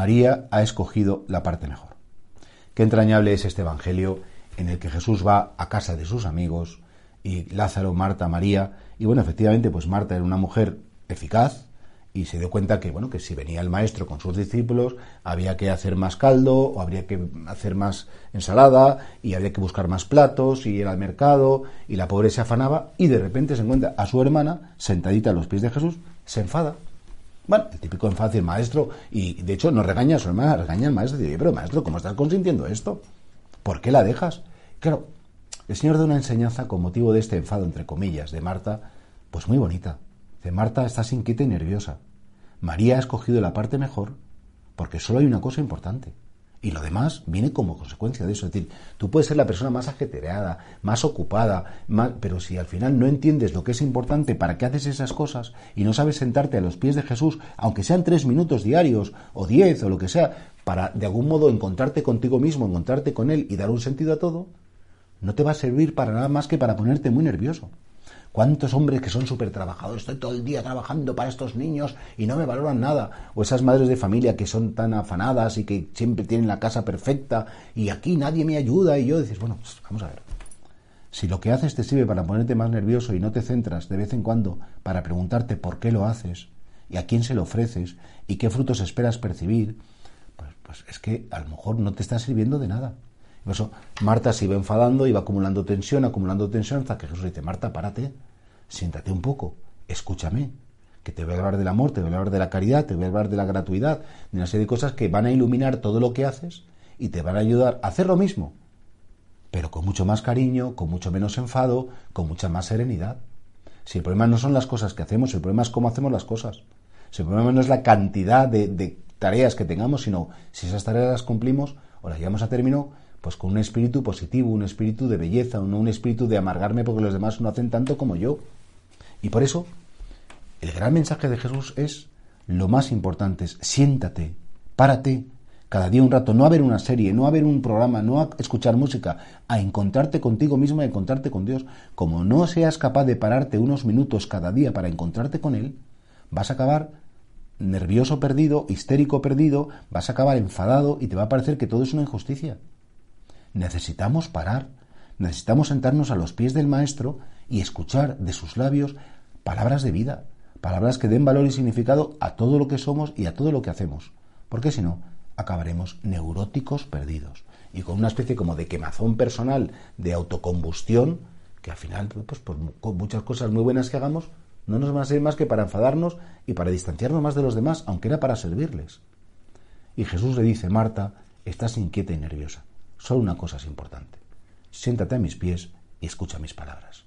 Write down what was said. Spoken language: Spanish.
María ha escogido la parte mejor. Qué entrañable es este Evangelio en el que Jesús va a casa de sus amigos y Lázaro, Marta, María, y bueno, efectivamente, pues Marta era una mujer eficaz y se dio cuenta que, bueno, que si venía el maestro con sus discípulos, había que hacer más caldo o habría que hacer más ensalada y había que buscar más platos y ir al mercado y la pobre se afanaba y de repente se encuentra a su hermana sentadita a los pies de Jesús, se enfada bueno, el típico enfado del maestro, y de hecho no regaña a su hermana, regaña al maestro y dice, pero maestro, ¿cómo estás consintiendo esto? ¿Por qué la dejas? Claro, el Señor da una enseñanza con motivo de este enfado, entre comillas, de Marta, pues muy bonita. De Marta, estás inquieta y nerviosa. María ha escogido la parte mejor porque solo hay una cosa importante. Y lo demás viene como consecuencia de eso. Es decir, tú puedes ser la persona más ajetreada, más ocupada, pero si al final no entiendes lo que es importante, para qué haces esas cosas y no sabes sentarte a los pies de Jesús, aunque sean tres minutos diarios o diez o lo que sea, para de algún modo encontrarte contigo mismo, encontrarte con Él y dar un sentido a todo, no te va a servir para nada más que para ponerte muy nervioso. ¿Cuántos hombres que son súper trabajadores? Estoy todo el día trabajando para estos niños y no me valoran nada. O esas madres de familia que son tan afanadas y que siempre tienen la casa perfecta y aquí nadie me ayuda. Y yo dices, bueno, pues vamos a ver. Si lo que haces te sirve para ponerte más nervioso y no te centras de vez en cuando para preguntarte por qué lo haces y a quién se lo ofreces y qué frutos esperas percibir, pues, pues es que a lo mejor no te está sirviendo de nada. Por eso Marta se iba enfadando, iba acumulando tensión, acumulando tensión, hasta que Jesús dice, Marta, párate, siéntate un poco, escúchame, que te voy a hablar del amor, te voy a hablar de la caridad, te voy a hablar de la gratuidad, de una serie de cosas que van a iluminar todo lo que haces y te van a ayudar a hacer lo mismo, pero con mucho más cariño, con mucho menos enfado, con mucha más serenidad. Si el problema no son las cosas que hacemos, el problema es cómo hacemos las cosas. Si el problema no es la cantidad de, de tareas que tengamos, sino si esas tareas las cumplimos o las llevamos a término pues con un espíritu positivo, un espíritu de belleza, no un espíritu de amargarme porque los demás no hacen tanto como yo. Y por eso, el gran mensaje de Jesús es, lo más importante es, siéntate, párate, cada día un rato, no a ver una serie, no a ver un programa, no a escuchar música, a encontrarte contigo mismo, a encontrarte con Dios. Como no seas capaz de pararte unos minutos cada día para encontrarte con Él, vas a acabar nervioso perdido, histérico perdido, vas a acabar enfadado y te va a parecer que todo es una injusticia. Necesitamos parar, necesitamos sentarnos a los pies del Maestro y escuchar de sus labios palabras de vida, palabras que den valor y significado a todo lo que somos y a todo lo que hacemos, porque si no, acabaremos neuróticos perdidos y con una especie como de quemazón personal, de autocombustión, que al final, pues por muchas cosas muy buenas que hagamos, no nos van a servir más que para enfadarnos y para distanciarnos más de los demás, aunque era para servirles. Y Jesús le dice, Marta, estás inquieta y nerviosa. Solo una cosa es importante. Siéntate a mis pies y escucha mis palabras.